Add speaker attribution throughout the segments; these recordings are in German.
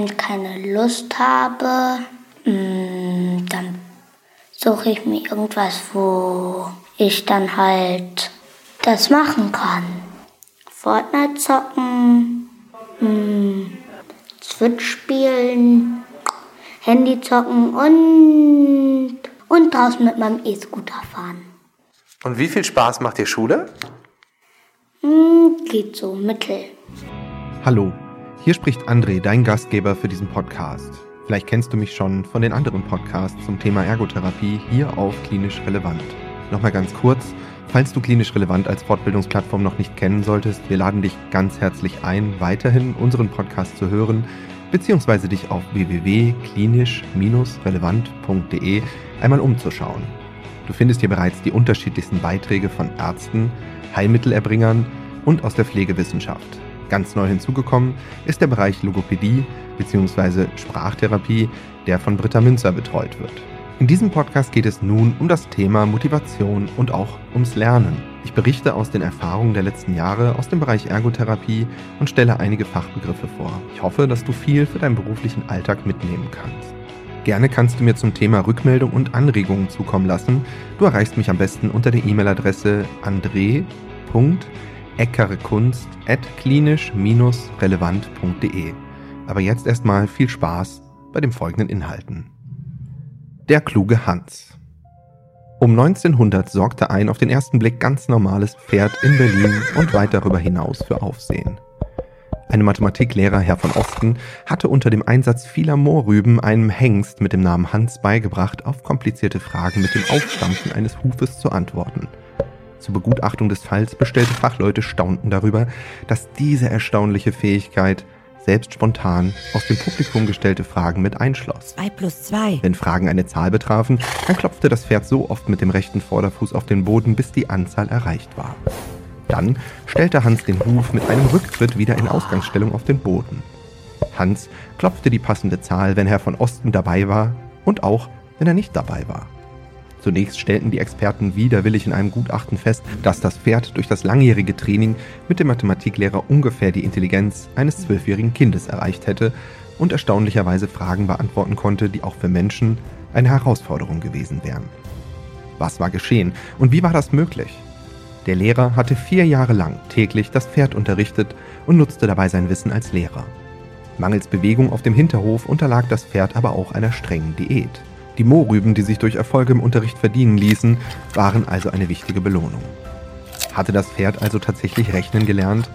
Speaker 1: wenn ich keine Lust habe, mm, dann suche ich mir irgendwas, wo ich dann halt das machen kann. Fortnite zocken, mm, Switch spielen, Handy zocken und, und draußen mit meinem E-Scooter fahren.
Speaker 2: Und wie viel Spaß macht dir Schule?
Speaker 1: Mm, geht so, mittel.
Speaker 3: Hallo, hier spricht André, dein Gastgeber für diesen Podcast. Vielleicht kennst du mich schon von den anderen Podcasts zum Thema Ergotherapie hier auf Klinisch Relevant. Nochmal ganz kurz, falls du Klinisch Relevant als Fortbildungsplattform noch nicht kennen solltest, wir laden dich ganz herzlich ein, weiterhin unseren Podcast zu hören, beziehungsweise dich auf www.klinisch-relevant.de einmal umzuschauen. Du findest hier bereits die unterschiedlichsten Beiträge von Ärzten, Heilmittelerbringern und aus der Pflegewissenschaft. Ganz neu hinzugekommen ist der Bereich Logopädie bzw. Sprachtherapie, der von Britta Münzer betreut wird. In diesem Podcast geht es nun um das Thema Motivation und auch ums Lernen. Ich berichte aus den Erfahrungen der letzten Jahre aus dem Bereich Ergotherapie und stelle einige Fachbegriffe vor. Ich hoffe, dass du viel für deinen beruflichen Alltag mitnehmen kannst. Gerne kannst du mir zum Thema Rückmeldung und Anregungen zukommen lassen. Du erreichst mich am besten unter der E-Mail-Adresse andre.eckerekunst.klinisch-relevant.de. Aber jetzt erstmal viel Spaß bei den folgenden Inhalten. Der kluge Hans. Um 1900 sorgte ein auf den ersten Blick ganz normales Pferd in Berlin und weit darüber hinaus für Aufsehen. Ein Mathematiklehrer, Herr von Osten, hatte unter dem Einsatz vieler Mohrrüben einem Hengst mit dem Namen Hans beigebracht, auf komplizierte Fragen mit dem Aufstampfen eines Hufes zu antworten. Zur Begutachtung des Falls bestellte Fachleute staunten darüber, dass diese erstaunliche Fähigkeit selbst spontan aus dem Publikum gestellte Fragen mit einschloss.
Speaker 4: 2 plus 2.
Speaker 3: Wenn Fragen eine Zahl betrafen, dann klopfte das Pferd so oft mit dem rechten Vorderfuß auf den Boden, bis die Anzahl erreicht war. Dann stellte Hans den Huf mit einem Rücktritt wieder in Ausgangsstellung auf den Boden. Hans klopfte die passende Zahl, wenn Herr von Osten dabei war und auch, wenn er nicht dabei war. Zunächst stellten die Experten widerwillig in einem Gutachten fest, dass das Pferd durch das langjährige Training mit dem Mathematiklehrer ungefähr die Intelligenz eines zwölfjährigen Kindes erreicht hätte und erstaunlicherweise Fragen beantworten konnte, die auch für Menschen eine Herausforderung gewesen wären. Was war geschehen und wie war das möglich? Der Lehrer hatte vier Jahre lang täglich das Pferd unterrichtet und nutzte dabei sein Wissen als Lehrer. Mangels Bewegung auf dem Hinterhof unterlag das Pferd aber auch einer strengen Diät. Die Mohrrüben, die sich durch Erfolge im Unterricht verdienen ließen, waren also eine wichtige Belohnung. Hatte das Pferd also tatsächlich rechnen gelernt?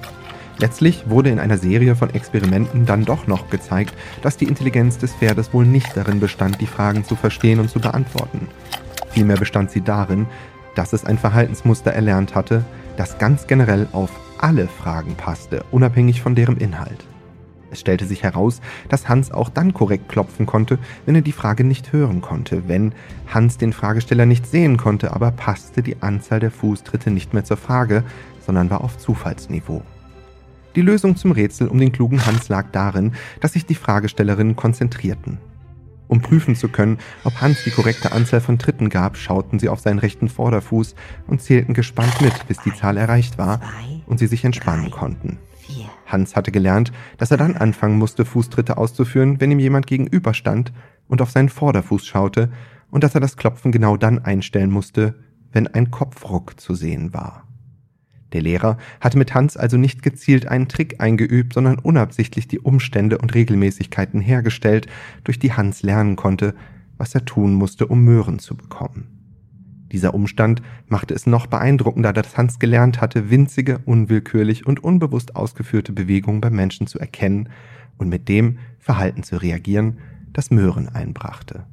Speaker 3: Letztlich wurde in einer Serie von Experimenten dann doch noch gezeigt, dass die Intelligenz des Pferdes wohl nicht darin bestand, die Fragen zu verstehen und zu beantworten. Vielmehr bestand sie darin, dass es ein Verhaltensmuster erlernt hatte, das ganz generell auf alle Fragen passte, unabhängig von deren Inhalt. Es stellte sich heraus, dass Hans auch dann korrekt klopfen konnte, wenn er die Frage nicht hören konnte, wenn Hans den Fragesteller nicht sehen konnte, aber passte die Anzahl der Fußtritte nicht mehr zur Frage, sondern war auf Zufallsniveau. Die Lösung zum Rätsel um den klugen Hans lag darin, dass sich die Fragestellerinnen konzentrierten. Um prüfen zu können, ob Hans die korrekte Anzahl von Tritten gab, schauten sie auf seinen rechten Vorderfuß und zählten gespannt mit, bis die Zahl erreicht war und sie sich entspannen konnten. Hans hatte gelernt, dass er dann anfangen musste, Fußtritte auszuführen, wenn ihm jemand gegenüberstand und auf seinen Vorderfuß schaute, und dass er das Klopfen genau dann einstellen musste, wenn ein Kopfruck zu sehen war. Der Lehrer hatte mit Hans also nicht gezielt einen Trick eingeübt, sondern unabsichtlich die Umstände und Regelmäßigkeiten hergestellt, durch die Hans lernen konnte, was er tun musste, um Möhren zu bekommen. Dieser Umstand machte es noch beeindruckender, dass Hans gelernt hatte, winzige, unwillkürlich und unbewusst ausgeführte Bewegungen beim Menschen zu erkennen und mit dem Verhalten zu reagieren, das Möhren einbrachte.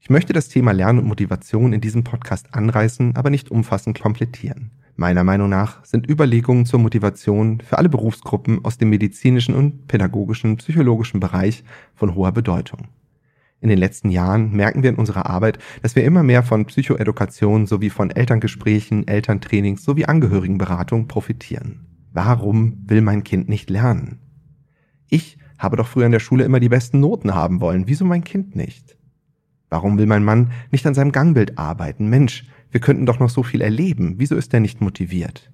Speaker 3: Ich möchte das Thema Lernen und Motivation in diesem Podcast anreißen, aber nicht umfassend komplettieren. Meiner Meinung nach sind Überlegungen zur Motivation für alle Berufsgruppen aus dem medizinischen und pädagogischen, psychologischen Bereich von hoher Bedeutung. In den letzten Jahren merken wir in unserer Arbeit, dass wir immer mehr von Psychoedukation sowie von Elterngesprächen, Elterntrainings sowie Angehörigenberatung profitieren. Warum will mein Kind nicht lernen? Ich habe doch früher in der Schule immer die besten Noten haben wollen. Wieso mein Kind nicht? Warum will mein Mann nicht an seinem Gangbild arbeiten? Mensch, wir könnten doch noch so viel erleben. Wieso ist er nicht motiviert?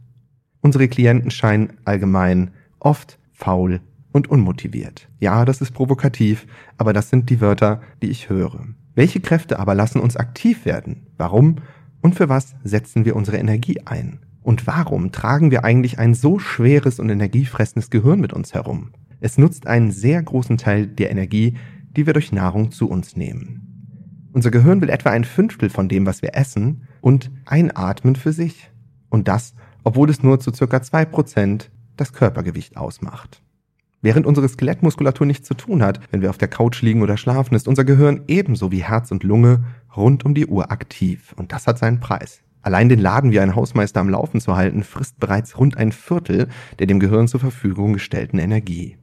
Speaker 3: Unsere Klienten scheinen allgemein oft faul und unmotiviert. Ja, das ist provokativ, aber das sind die Wörter, die ich höre. Welche Kräfte aber lassen uns aktiv werden? Warum? Und für was setzen wir unsere Energie ein? Und warum tragen wir eigentlich ein so schweres und energiefressendes Gehirn mit uns herum? Es nutzt einen sehr großen Teil der Energie, die wir durch Nahrung zu uns nehmen. Unser Gehirn will etwa ein Fünftel von dem, was wir essen, und einatmen für sich. Und das, obwohl es nur zu circa zwei Prozent das Körpergewicht ausmacht. Während unsere Skelettmuskulatur nichts zu tun hat, wenn wir auf der Couch liegen oder schlafen, ist unser Gehirn ebenso wie Herz und Lunge rund um die Uhr aktiv. Und das hat seinen Preis. Allein den Laden wie ein Hausmeister am Laufen zu halten, frisst bereits rund ein Viertel der dem Gehirn zur Verfügung gestellten Energie.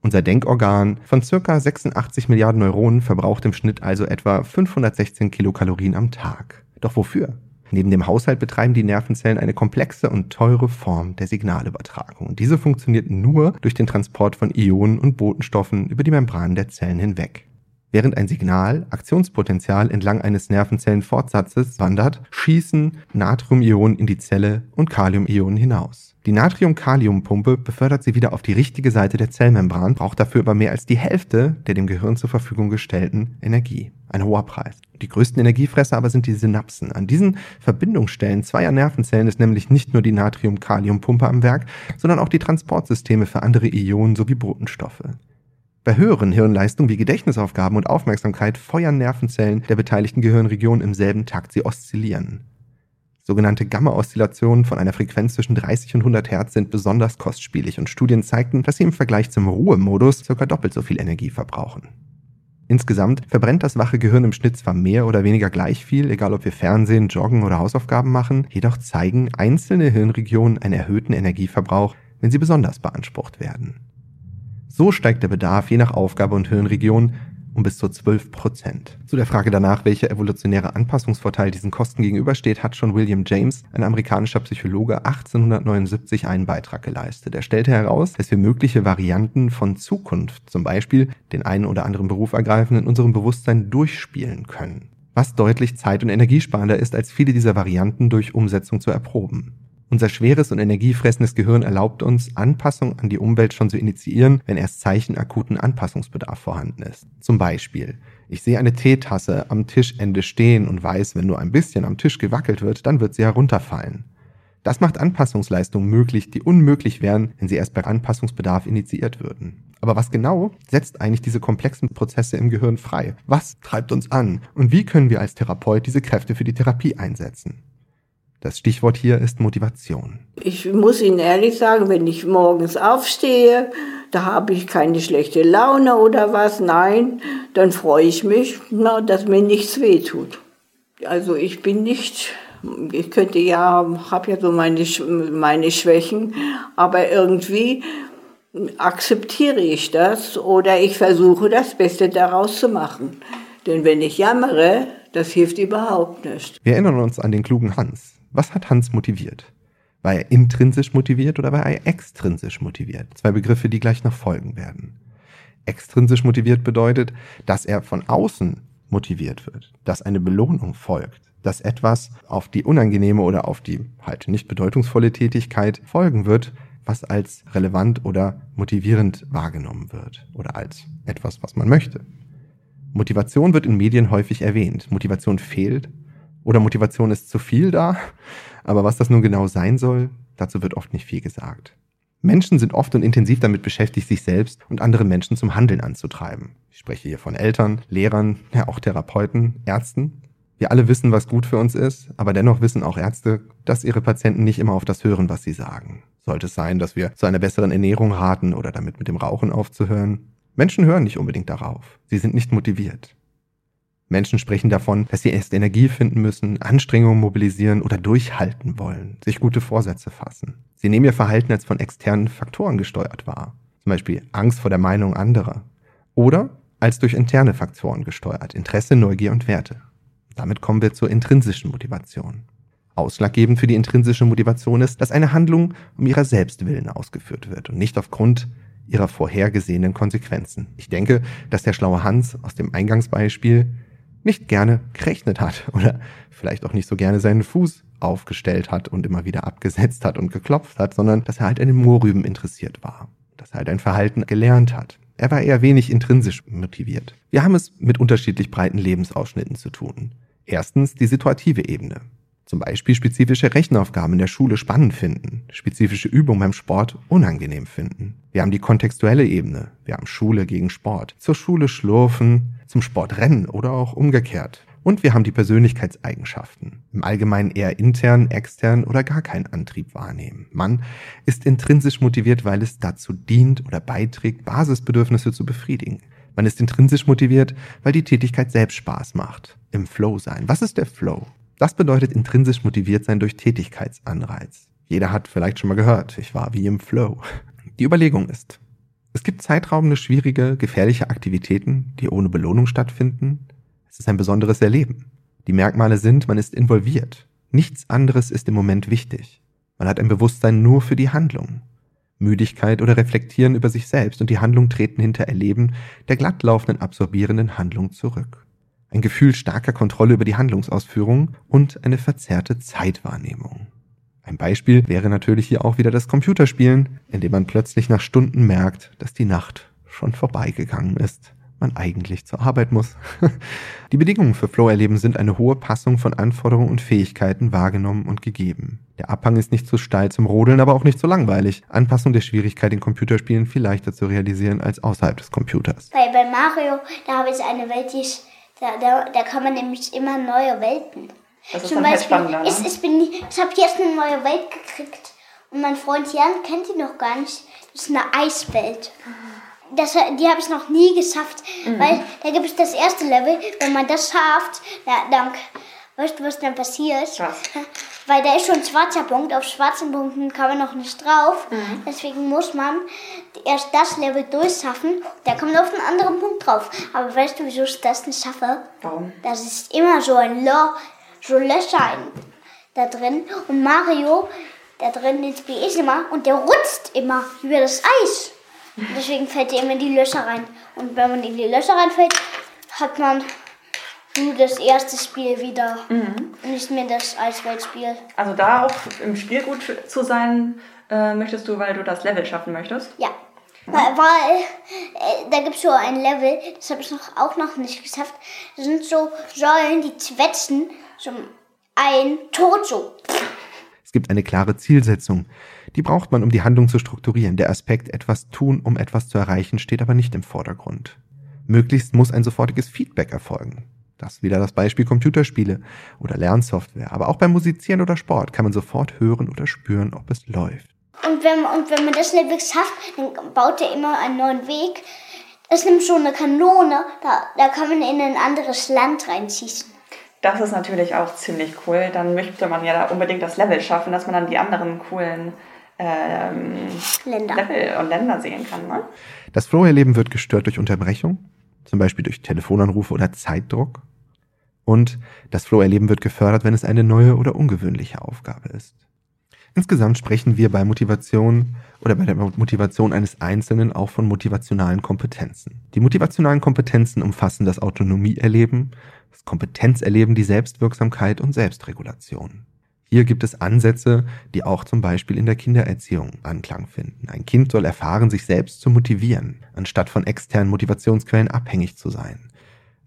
Speaker 3: Unser Denkorgan von circa 86 Milliarden Neuronen verbraucht im Schnitt also etwa 516 Kilokalorien am Tag. Doch wofür? Neben dem Haushalt betreiben die Nervenzellen eine komplexe und teure Form der Signalübertragung. Und diese funktioniert nur durch den Transport von Ionen und Botenstoffen über die Membranen der Zellen hinweg. Während ein Signal Aktionspotenzial entlang eines Nervenzellenfortsatzes wandert, schießen Natriumionen in die Zelle und Kaliumionen hinaus. Die Natrium-Kalium-Pumpe befördert sie wieder auf die richtige Seite der Zellmembran, braucht dafür aber mehr als die Hälfte der dem Gehirn zur Verfügung gestellten Energie. Ein hoher Preis. Die größten Energiefresser aber sind die Synapsen. An diesen Verbindungsstellen zweier Nervenzellen ist nämlich nicht nur die Natrium-Kalium-Pumpe am Werk, sondern auch die Transportsysteme für andere Ionen sowie Botenstoffe. Bei höheren Hirnleistungen wie Gedächtnisaufgaben und Aufmerksamkeit feuern Nervenzellen der beteiligten Gehirnregionen im selben Takt. Sie oszillieren. Sogenannte Gamma-Oszillationen von einer Frequenz zwischen 30 und 100 Hertz sind besonders kostspielig und Studien zeigten, dass sie im Vergleich zum Ruhemodus ca. doppelt so viel Energie verbrauchen. Insgesamt verbrennt das wache Gehirn im Schnitt zwar mehr oder weniger gleich viel, egal ob wir Fernsehen, Joggen oder Hausaufgaben machen, jedoch zeigen einzelne Hirnregionen einen erhöhten Energieverbrauch, wenn sie besonders beansprucht werden. So steigt der Bedarf je nach Aufgabe und Hirnregion um bis zu 12 Prozent. Zu der Frage danach, welcher evolutionäre Anpassungsvorteil diesen Kosten gegenübersteht, hat schon William James, ein amerikanischer Psychologe, 1879 einen Beitrag geleistet. Er stellte heraus, dass wir mögliche Varianten von Zukunft, zum Beispiel den einen oder anderen Beruf ergreifen, in unserem Bewusstsein durchspielen können. Was deutlich zeit- und energiesparender ist, als viele dieser Varianten durch Umsetzung zu erproben. Unser schweres und energiefressendes Gehirn erlaubt uns, Anpassung an die Umwelt schon zu initiieren, wenn erst Zeichen akuten Anpassungsbedarf vorhanden ist. Zum Beispiel, ich sehe eine Teetasse am Tischende stehen und weiß, wenn nur ein bisschen am Tisch gewackelt wird, dann wird sie herunterfallen. Das macht Anpassungsleistungen möglich, die unmöglich wären, wenn sie erst bei Anpassungsbedarf initiiert würden. Aber was genau setzt eigentlich diese komplexen Prozesse im Gehirn frei? Was treibt uns an? Und wie können wir als Therapeut diese Kräfte für die Therapie einsetzen? Das Stichwort hier ist Motivation.
Speaker 4: Ich muss Ihnen ehrlich sagen, wenn ich morgens aufstehe, da habe ich keine schlechte Laune oder was. Nein, dann freue ich mich, na, dass mir nichts wehtut. Also ich bin nicht, ich könnte ja, habe ja so meine, meine Schwächen, aber irgendwie akzeptiere ich das oder ich versuche das Beste daraus zu machen. Denn wenn ich jammere, das hilft überhaupt nicht.
Speaker 3: Wir erinnern uns an den klugen Hans. Was hat Hans motiviert? War er intrinsisch motiviert oder war er extrinsisch motiviert? Zwei Begriffe, die gleich noch folgen werden. Extrinsisch motiviert bedeutet, dass er von außen motiviert wird, dass eine Belohnung folgt, dass etwas auf die unangenehme oder auf die halt nicht bedeutungsvolle Tätigkeit folgen wird, was als relevant oder motivierend wahrgenommen wird oder als etwas, was man möchte. Motivation wird in Medien häufig erwähnt. Motivation fehlt, oder Motivation ist zu viel da. Aber was das nun genau sein soll, dazu wird oft nicht viel gesagt. Menschen sind oft und intensiv damit beschäftigt, sich selbst und andere Menschen zum Handeln anzutreiben. Ich spreche hier von Eltern, Lehrern, ja auch Therapeuten, Ärzten. Wir alle wissen, was gut für uns ist, aber dennoch wissen auch Ärzte, dass ihre Patienten nicht immer auf das hören, was sie sagen. Sollte es sein, dass wir zu einer besseren Ernährung raten oder damit mit dem Rauchen aufzuhören? Menschen hören nicht unbedingt darauf. Sie sind nicht motiviert. Menschen sprechen davon, dass sie erst Energie finden müssen, Anstrengungen mobilisieren oder durchhalten wollen, sich gute Vorsätze fassen. Sie nehmen ihr Verhalten als von externen Faktoren gesteuert wahr, zum Beispiel Angst vor der Meinung anderer, oder als durch interne Faktoren gesteuert, Interesse, Neugier und Werte. Damit kommen wir zur intrinsischen Motivation. Ausschlaggebend für die intrinsische Motivation ist, dass eine Handlung um ihrer Selbstwillen ausgeführt wird und nicht aufgrund ihrer vorhergesehenen Konsequenzen. Ich denke, dass der schlaue Hans aus dem Eingangsbeispiel nicht gerne gerechnet hat oder vielleicht auch nicht so gerne seinen Fuß aufgestellt hat und immer wieder abgesetzt hat und geklopft hat, sondern dass er halt an den Moorrüben interessiert war. das halt ein Verhalten gelernt hat. Er war eher wenig intrinsisch motiviert. Wir haben es mit unterschiedlich breiten Lebensausschnitten zu tun. Erstens die situative Ebene. Zum Beispiel spezifische Rechenaufgaben in der Schule spannend finden, spezifische Übungen beim Sport unangenehm finden. Wir haben die kontextuelle Ebene. Wir haben Schule gegen Sport. Zur Schule schlurfen, zum Sport rennen oder auch umgekehrt. Und wir haben die Persönlichkeitseigenschaften. Im Allgemeinen eher intern, extern oder gar keinen Antrieb wahrnehmen. Man ist intrinsisch motiviert, weil es dazu dient oder beiträgt, Basisbedürfnisse zu befriedigen. Man ist intrinsisch motiviert, weil die Tätigkeit selbst Spaß macht. Im Flow sein. Was ist der Flow? Das bedeutet intrinsisch motiviert sein durch Tätigkeitsanreiz. Jeder hat vielleicht schon mal gehört, ich war wie im Flow. Die Überlegung ist, es gibt zeitraubende, schwierige, gefährliche Aktivitäten, die ohne Belohnung stattfinden. Es ist ein besonderes Erleben. Die Merkmale sind, man ist involviert. Nichts anderes ist im Moment wichtig. Man hat ein Bewusstsein nur für die Handlung. Müdigkeit oder Reflektieren über sich selbst und die Handlung treten hinter Erleben der glattlaufenden, absorbierenden Handlung zurück. Ein Gefühl starker Kontrolle über die Handlungsausführung und eine verzerrte Zeitwahrnehmung. Ein Beispiel wäre natürlich hier auch wieder das Computerspielen, in dem man plötzlich nach Stunden merkt, dass die Nacht schon vorbeigegangen ist, man eigentlich zur Arbeit muss. die Bedingungen für Flow-Erleben sind eine hohe Passung von Anforderungen und Fähigkeiten wahrgenommen und gegeben. Der Abhang ist nicht zu steil zum Rodeln, aber auch nicht zu langweilig. Anpassung der Schwierigkeit in Computerspielen viel leichter zu realisieren als außerhalb des Computers.
Speaker 1: Bei, bei Mario, da habe ich eine Welt, die ich, da, da, da kann man nämlich immer neue Welten.
Speaker 5: Das ist
Speaker 1: Zum
Speaker 5: dann halt
Speaker 1: Beispiel,
Speaker 5: spannender, ne?
Speaker 1: ich, ich, bin, ich habe jetzt eine neue Welt gekriegt. Und mein Freund Jan kennt die noch gar nicht. Das ist eine Eiswelt. Das, die habe ich noch nie geschafft.
Speaker 5: Mhm.
Speaker 1: Weil da gibt es das erste Level. Wenn man das schafft, da, dann, weißt du, was dann passiert?
Speaker 5: Was?
Speaker 1: Weil da ist schon ein schwarzer Punkt. Auf schwarzen Punkten kann man noch nicht drauf.
Speaker 5: Mhm.
Speaker 1: Deswegen muss man erst das Level durchschaffen. Da kommt auf einen anderen Punkt drauf. Aber weißt du, wieso ich das nicht schaffe?
Speaker 5: Warum?
Speaker 1: Das ist immer so ein Loch, so Löcher in, da drin. Und Mario, da drin ist wie ich immer und der rutscht immer über das Eis. Und deswegen fällt er immer in die Löcher rein. Und wenn man in die Löcher reinfällt, hat man nur das erste Spiel wieder. Nicht mehr das Eisweltspiel.
Speaker 5: Also da auch im Spiel gut zu sein, äh, möchtest du, weil du das Level schaffen möchtest?
Speaker 1: Ja. Weil, weil äh, da gibt es so ein Level, das habe ich noch, auch noch nicht geschafft. Das sind so Säulen, die zwetschen so ein Tod so.
Speaker 3: Es gibt eine klare Zielsetzung. Die braucht man, um die Handlung zu strukturieren. Der Aspekt etwas tun, um etwas zu erreichen, steht aber nicht im Vordergrund. Möglichst muss ein sofortiges Feedback erfolgen. Das wieder das Beispiel Computerspiele oder Lernsoftware. Aber auch beim Musizieren oder Sport kann man sofort hören oder spüren, ob es läuft.
Speaker 1: Und wenn, und wenn man das Level schafft, dann baut er immer einen neuen Weg. Es nimmt schon eine Kanone, da, da kann man in ein anderes Land reinschießen.
Speaker 5: Das ist natürlich auch ziemlich cool. Dann möchte man ja da unbedingt das Level schaffen, dass man dann die anderen coolen ähm,
Speaker 1: Länder.
Speaker 5: Level und Länder sehen kann. Ne?
Speaker 3: Das Flow-Erleben wird gestört durch Unterbrechung, zum Beispiel durch Telefonanrufe oder Zeitdruck. Und das Flow-Erleben wird gefördert, wenn es eine neue oder ungewöhnliche Aufgabe ist. Insgesamt sprechen wir bei Motivation oder bei der Motivation eines Einzelnen auch von motivationalen Kompetenzen. Die motivationalen Kompetenzen umfassen das Autonomieerleben, das Kompetenzerleben, die Selbstwirksamkeit und Selbstregulation. Hier gibt es Ansätze, die auch zum Beispiel in der Kindererziehung Anklang finden. Ein Kind soll erfahren, sich selbst zu motivieren, anstatt von externen Motivationsquellen abhängig zu sein.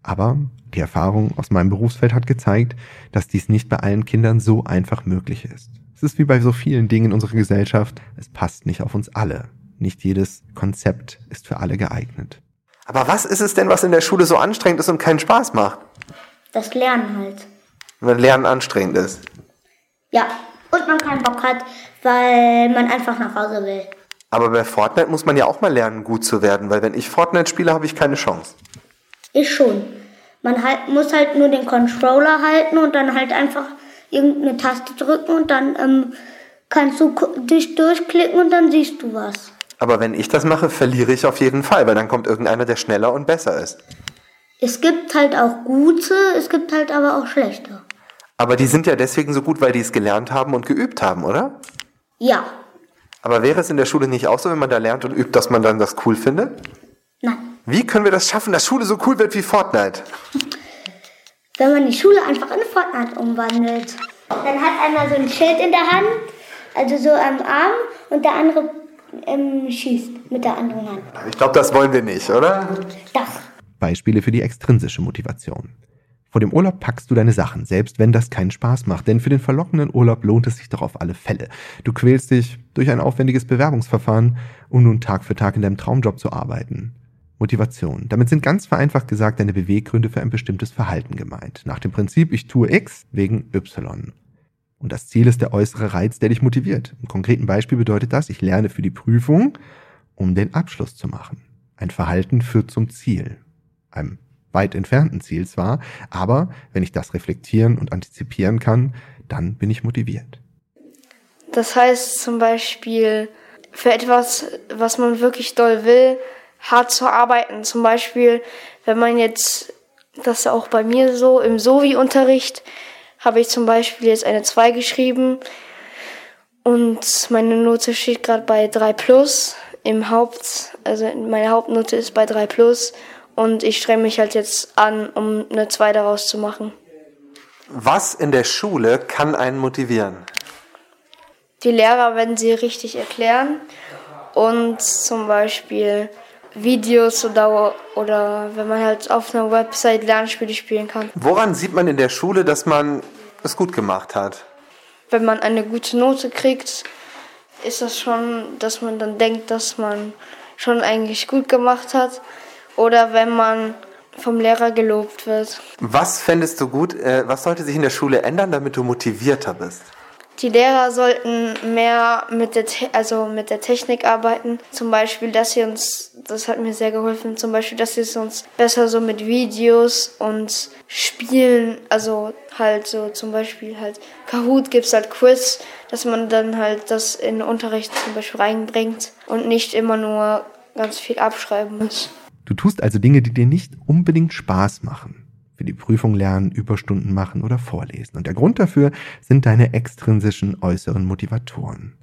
Speaker 3: Aber die Erfahrung aus meinem Berufsfeld hat gezeigt, dass dies nicht bei allen Kindern so einfach möglich ist. Es ist wie bei so vielen Dingen in unserer Gesellschaft, es passt nicht auf uns alle. Nicht jedes Konzept ist für alle geeignet.
Speaker 2: Aber was ist es denn, was in der Schule so anstrengend ist und keinen Spaß macht?
Speaker 1: Das Lernen halt.
Speaker 2: Wenn Lernen anstrengend ist.
Speaker 1: Ja. Und man keinen Bock hat, weil man einfach nach Hause will.
Speaker 2: Aber bei Fortnite muss man ja auch mal lernen, gut zu werden, weil wenn ich Fortnite spiele, habe ich keine Chance.
Speaker 1: Ich schon. Man halt, muss halt nur den Controller halten und dann halt einfach irgendeine Taste drücken und dann ähm, kannst du dich durchklicken und dann siehst du was.
Speaker 2: Aber wenn ich das mache, verliere ich auf jeden Fall, weil dann kommt irgendeiner, der schneller und besser ist.
Speaker 1: Es gibt halt auch gute, es gibt halt aber auch schlechte.
Speaker 2: Aber die sind ja deswegen so gut, weil die es gelernt haben und geübt haben, oder?
Speaker 1: Ja.
Speaker 2: Aber wäre es in der Schule nicht auch so, wenn man da lernt und übt, dass man dann das cool findet?
Speaker 1: Nein.
Speaker 2: Wie können wir das schaffen, dass Schule so cool wird wie Fortnite?
Speaker 1: Wenn man die Schule einfach in Fortnite umwandelt. Dann hat einer so ein Schild in der Hand, also so am Arm und der andere ähm, schießt. mit der anderen Hand.
Speaker 2: Ich glaube, das wollen wir nicht, oder?
Speaker 1: Doch.
Speaker 3: Beispiele für die extrinsische Motivation. Vor dem Urlaub packst du deine Sachen, selbst wenn das keinen Spaß macht, denn für den verlockenden Urlaub lohnt es sich doch auf alle Fälle. Du quälst dich durch ein aufwendiges Bewerbungsverfahren, um nun Tag für Tag in deinem Traumjob zu arbeiten. Motivation. Damit sind ganz vereinfacht gesagt deine Beweggründe für ein bestimmtes Verhalten gemeint. Nach dem Prinzip, ich tue X wegen Y. Und das Ziel ist der äußere Reiz, der dich motiviert. Im konkreten Beispiel bedeutet das, ich lerne für die Prüfung, um den Abschluss zu machen. Ein Verhalten führt zum Ziel. Einem weit entfernten Ziel zwar, aber wenn ich das reflektieren und antizipieren kann, dann bin ich motiviert.
Speaker 6: Das heißt zum Beispiel für etwas, was man wirklich doll will, hart zu arbeiten. Zum Beispiel, wenn man jetzt, das ist auch bei mir so, im Sovi-Unterricht habe ich zum Beispiel jetzt eine 2 geschrieben und meine Note steht gerade bei 3 plus im Haupt, also meine Hauptnote ist bei 3 plus und ich strenge mich halt jetzt an, um eine 2 daraus zu machen.
Speaker 2: Was in der Schule kann einen motivieren?
Speaker 6: Die Lehrer, wenn sie richtig erklären und zum Beispiel Videos oder, oder wenn man halt auf einer Website Lernspiele spielen kann.
Speaker 2: Woran sieht man in der Schule, dass man es gut gemacht hat?
Speaker 6: Wenn man eine gute Note kriegt, ist das schon, dass man dann denkt, dass man schon eigentlich gut gemacht hat. Oder wenn man vom Lehrer gelobt wird.
Speaker 2: Was fändest du gut, äh, was sollte sich in der Schule ändern, damit du motivierter bist?
Speaker 6: Die Lehrer sollten mehr mit der, also mit der Technik arbeiten. Zum Beispiel, dass sie uns, das hat mir sehr geholfen, zum Beispiel, dass sie uns besser so mit Videos und Spielen, also halt so zum Beispiel halt Kahoot gibt's halt Quiz, dass man dann halt das in den Unterricht zum Beispiel reinbringt und nicht immer nur ganz viel abschreiben muss.
Speaker 3: Du tust also Dinge, die dir nicht unbedingt Spaß machen für die Prüfung lernen, Überstunden machen oder vorlesen. Und der Grund dafür sind deine extrinsischen äußeren Motivatoren.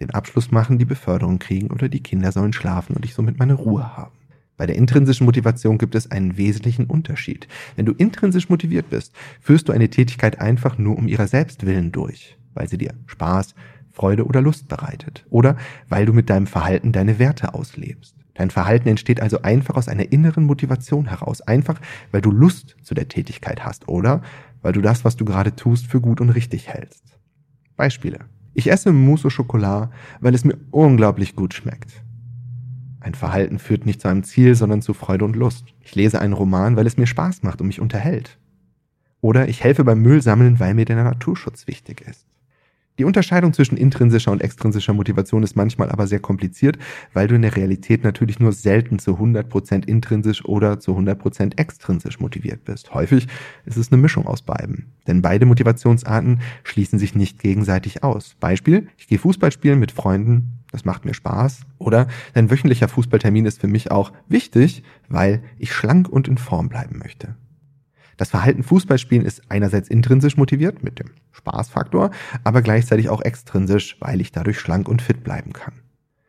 Speaker 3: Den Abschluss machen, die Beförderung kriegen oder die Kinder sollen schlafen und ich somit meine Ruhe haben. Bei der intrinsischen Motivation gibt es einen wesentlichen Unterschied. Wenn du intrinsisch motiviert bist, führst du eine Tätigkeit einfach nur um ihrer selbst willen durch, weil sie dir Spaß, Freude oder Lust bereitet oder weil du mit deinem Verhalten deine Werte auslebst. Dein Verhalten entsteht also einfach aus einer inneren Motivation heraus, einfach weil du Lust zu der Tätigkeit hast oder weil du das, was du gerade tust, für gut und richtig hältst. Beispiele. Ich esse Mousse au Chocolat, weil es mir unglaublich gut schmeckt. Ein Verhalten führt nicht zu einem Ziel, sondern zu Freude und Lust. Ich lese einen Roman, weil es mir Spaß macht und mich unterhält. Oder ich helfe beim Müllsammeln, weil mir der Naturschutz wichtig ist. Die Unterscheidung zwischen intrinsischer und extrinsischer Motivation ist manchmal aber sehr kompliziert, weil du in der Realität natürlich nur selten zu 100% intrinsisch oder zu 100% extrinsisch motiviert bist. Häufig ist es eine Mischung aus beiden. Denn beide Motivationsarten schließen sich nicht gegenseitig aus. Beispiel, ich gehe Fußball spielen mit Freunden, das macht mir Spaß. Oder dein wöchentlicher Fußballtermin ist für mich auch wichtig, weil ich schlank und in Form bleiben möchte. Das Verhalten Fußballspielen ist einerseits intrinsisch motiviert mit dem Spaßfaktor, aber gleichzeitig auch extrinsisch, weil ich dadurch schlank und fit bleiben kann.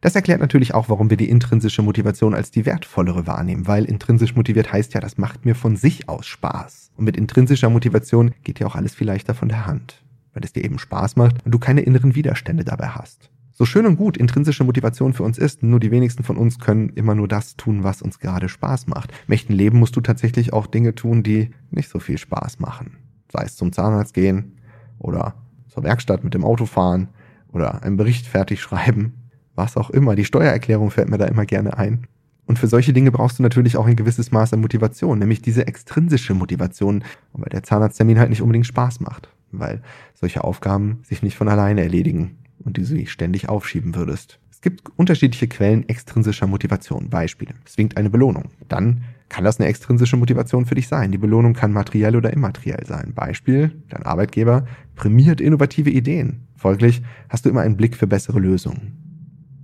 Speaker 3: Das erklärt natürlich auch, warum wir die intrinsische Motivation als die wertvollere wahrnehmen, weil intrinsisch motiviert heißt ja, das macht mir von sich aus Spaß. Und mit intrinsischer Motivation geht ja auch alles viel leichter von der Hand, weil es dir eben Spaß macht und du keine inneren Widerstände dabei hast. So schön und gut intrinsische Motivation für uns ist, nur die wenigsten von uns können immer nur das tun, was uns gerade Spaß macht. Im echten Leben musst du tatsächlich auch Dinge tun, die nicht so viel Spaß machen. Sei es zum Zahnarzt gehen oder zur Werkstatt mit dem Auto fahren oder einen Bericht fertig schreiben, was auch immer. Die Steuererklärung fällt mir da immer gerne ein. Und für solche Dinge brauchst du natürlich auch ein gewisses Maß an Motivation, nämlich diese extrinsische Motivation, weil der Zahnarzttermin halt nicht unbedingt Spaß macht, weil solche Aufgaben sich nicht von alleine erledigen und die du ständig aufschieben würdest. Es gibt unterschiedliche Quellen extrinsischer Motivation. Beispiele. Zwingt eine Belohnung. Dann kann das eine extrinsische Motivation für dich sein. Die Belohnung kann materiell oder immateriell sein. Beispiel, dein Arbeitgeber prämiert innovative Ideen. Folglich hast du immer einen Blick für bessere Lösungen.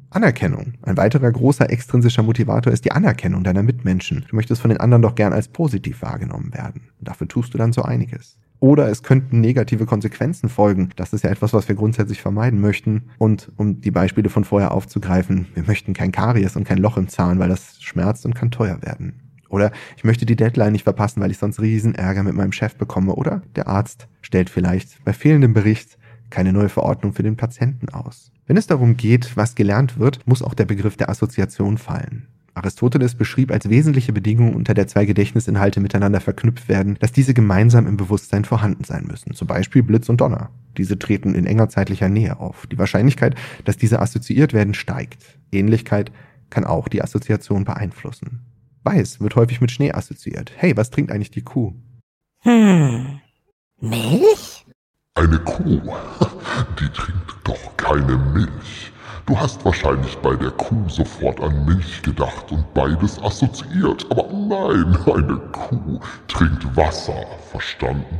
Speaker 3: Anerkennung. Ein weiterer großer extrinsischer Motivator ist die Anerkennung deiner Mitmenschen. Du möchtest von den anderen doch gern als positiv wahrgenommen werden. Und dafür tust du dann so einiges. Oder es könnten negative Konsequenzen folgen. Das ist ja etwas, was wir grundsätzlich vermeiden möchten. Und um die Beispiele von vorher aufzugreifen, wir möchten kein Karies und kein Loch im Zahn, weil das schmerzt und kann teuer werden. Oder ich möchte die Deadline nicht verpassen, weil ich sonst riesen Ärger mit meinem Chef bekomme. Oder der Arzt stellt vielleicht bei fehlendem Bericht keine neue Verordnung für den Patienten aus. Wenn es darum geht, was gelernt wird, muss auch der Begriff der Assoziation fallen. Aristoteles beschrieb als wesentliche Bedingung, unter der zwei Gedächtnisinhalte miteinander verknüpft werden, dass diese gemeinsam im Bewusstsein vorhanden sein müssen. Zum Beispiel Blitz und Donner. Diese treten in enger zeitlicher Nähe auf. Die Wahrscheinlichkeit, dass diese assoziiert werden, steigt. Ähnlichkeit kann auch die Assoziation beeinflussen. Weiß wird häufig mit Schnee assoziiert. Hey, was trinkt eigentlich die Kuh?
Speaker 7: Hm. Milch?
Speaker 8: Eine Kuh, die trinkt doch keine Milch. Du hast wahrscheinlich bei der Kuh sofort an Milch gedacht und beides assoziiert. Aber nein, eine Kuh trinkt Wasser, verstanden?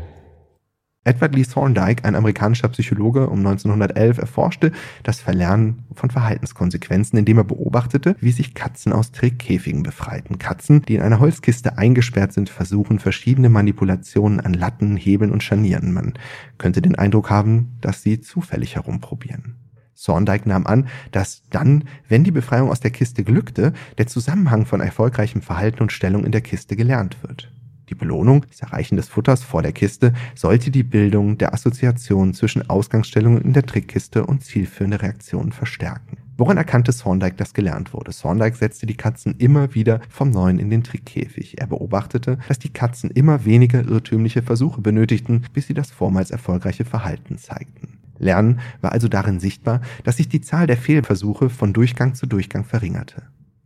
Speaker 3: Edward Lee Thorndike, ein amerikanischer Psychologe um 1911, erforschte das Verlernen von Verhaltenskonsequenzen, indem er beobachtete, wie sich Katzen aus Trickkäfigen befreiten. Katzen, die in einer Holzkiste eingesperrt sind, versuchen verschiedene Manipulationen an Latten, Hebeln und Scharnieren. Man könnte den Eindruck haben, dass sie zufällig herumprobieren. Thorndike nahm an, dass dann, wenn die Befreiung aus der Kiste glückte, der Zusammenhang von erfolgreichem Verhalten und Stellung in der Kiste gelernt wird. Die Belohnung, das Erreichen des Futters vor der Kiste, sollte die Bildung der Assoziation zwischen Ausgangsstellungen in der Trickkiste und zielführende Reaktionen verstärken. Woran erkannte Thorndike, dass gelernt wurde? Thorndike setzte die Katzen immer wieder vom Neuen in den Trickkäfig. Er beobachtete, dass die Katzen immer weniger irrtümliche Versuche benötigten, bis sie das vormals erfolgreiche Verhalten zeigten. Lernen war also darin sichtbar, dass sich die Zahl der Fehlversuche von Durchgang zu Durchgang verringerte.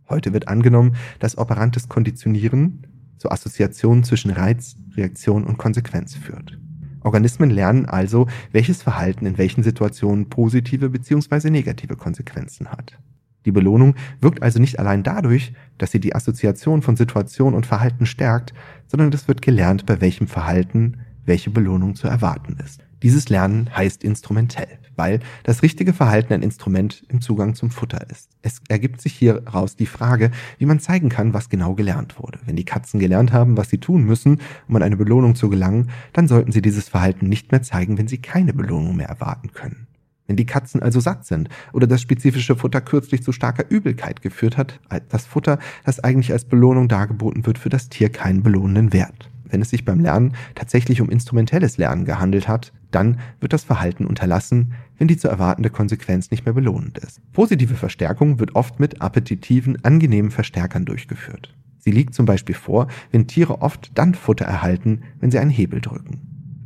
Speaker 3: Heute wird angenommen, dass operantes Konditionieren zur Assoziation zwischen Reiz, Reaktion und Konsequenz führt. Organismen lernen also, welches Verhalten in welchen Situationen positive bzw. negative Konsequenzen hat. Die Belohnung wirkt also nicht allein dadurch, dass sie die Assoziation von Situation und Verhalten stärkt, sondern es wird gelernt, bei welchem Verhalten welche Belohnung zu erwarten ist. Dieses Lernen heißt instrumentell, weil das richtige Verhalten ein Instrument im Zugang zum Futter ist. Es ergibt sich hieraus die Frage, wie man zeigen kann, was genau gelernt wurde. Wenn die Katzen gelernt haben, was sie tun müssen, um an eine Belohnung zu gelangen, dann sollten sie dieses Verhalten nicht mehr zeigen, wenn sie keine Belohnung mehr erwarten können. Wenn die Katzen also satt sind oder das spezifische Futter kürzlich zu starker Übelkeit geführt hat, das Futter, das eigentlich als Belohnung dargeboten wird, für das Tier keinen belohnenden Wert. Wenn es sich beim Lernen tatsächlich um instrumentelles Lernen gehandelt hat, dann wird das Verhalten unterlassen, wenn die zu erwartende Konsequenz nicht mehr belohnend ist. Positive Verstärkung wird oft mit appetitiven, angenehmen Verstärkern durchgeführt. Sie liegt zum Beispiel vor, wenn Tiere oft dann Futter erhalten, wenn sie einen Hebel drücken.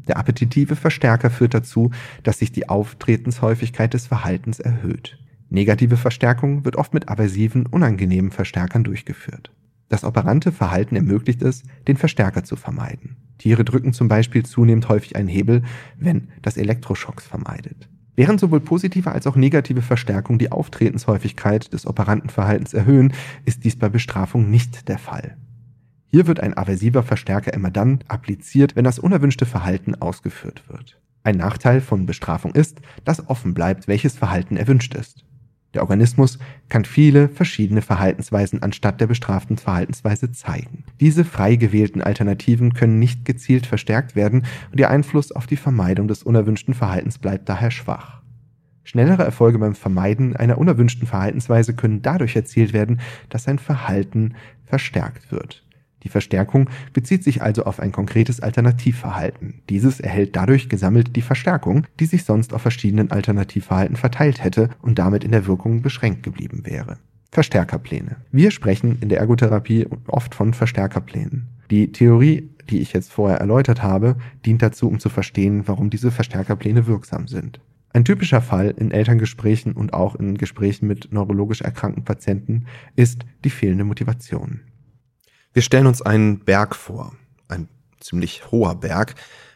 Speaker 3: Der appetitive Verstärker führt dazu, dass sich die Auftretenshäufigkeit des Verhaltens erhöht. Negative Verstärkung wird oft mit aversiven, unangenehmen Verstärkern durchgeführt. Das operante Verhalten ermöglicht es, den Verstärker zu vermeiden. Tiere drücken zum Beispiel zunehmend häufig einen Hebel, wenn das Elektroschocks vermeidet. Während sowohl positive als auch negative Verstärkung die Auftretenshäufigkeit des operanten Verhaltens erhöhen, ist dies bei Bestrafung nicht der Fall. Hier wird ein aversiver Verstärker immer dann appliziert, wenn das unerwünschte Verhalten ausgeführt wird. Ein Nachteil von Bestrafung ist, dass offen bleibt, welches Verhalten erwünscht ist. Der Organismus kann viele verschiedene Verhaltensweisen anstatt der bestraften Verhaltensweise zeigen. Diese frei gewählten Alternativen können nicht gezielt verstärkt werden und ihr Einfluss auf die Vermeidung des unerwünschten Verhaltens bleibt daher schwach. Schnellere Erfolge beim Vermeiden einer unerwünschten Verhaltensweise können dadurch erzielt werden, dass ein Verhalten verstärkt wird. Die Verstärkung bezieht sich also auf ein konkretes Alternativverhalten. Dieses erhält dadurch gesammelt die Verstärkung, die sich sonst auf verschiedenen Alternativverhalten verteilt hätte und damit in der Wirkung beschränkt geblieben wäre. Verstärkerpläne. Wir sprechen in der Ergotherapie oft von Verstärkerplänen. Die Theorie, die ich jetzt vorher erläutert habe, dient dazu, um zu verstehen, warum diese Verstärkerpläne wirksam sind. Ein typischer Fall in Elterngesprächen und auch in Gesprächen mit neurologisch erkrankten Patienten ist die fehlende Motivation. Wir stellen uns einen Berg vor, ein ziemlich hoher Berg.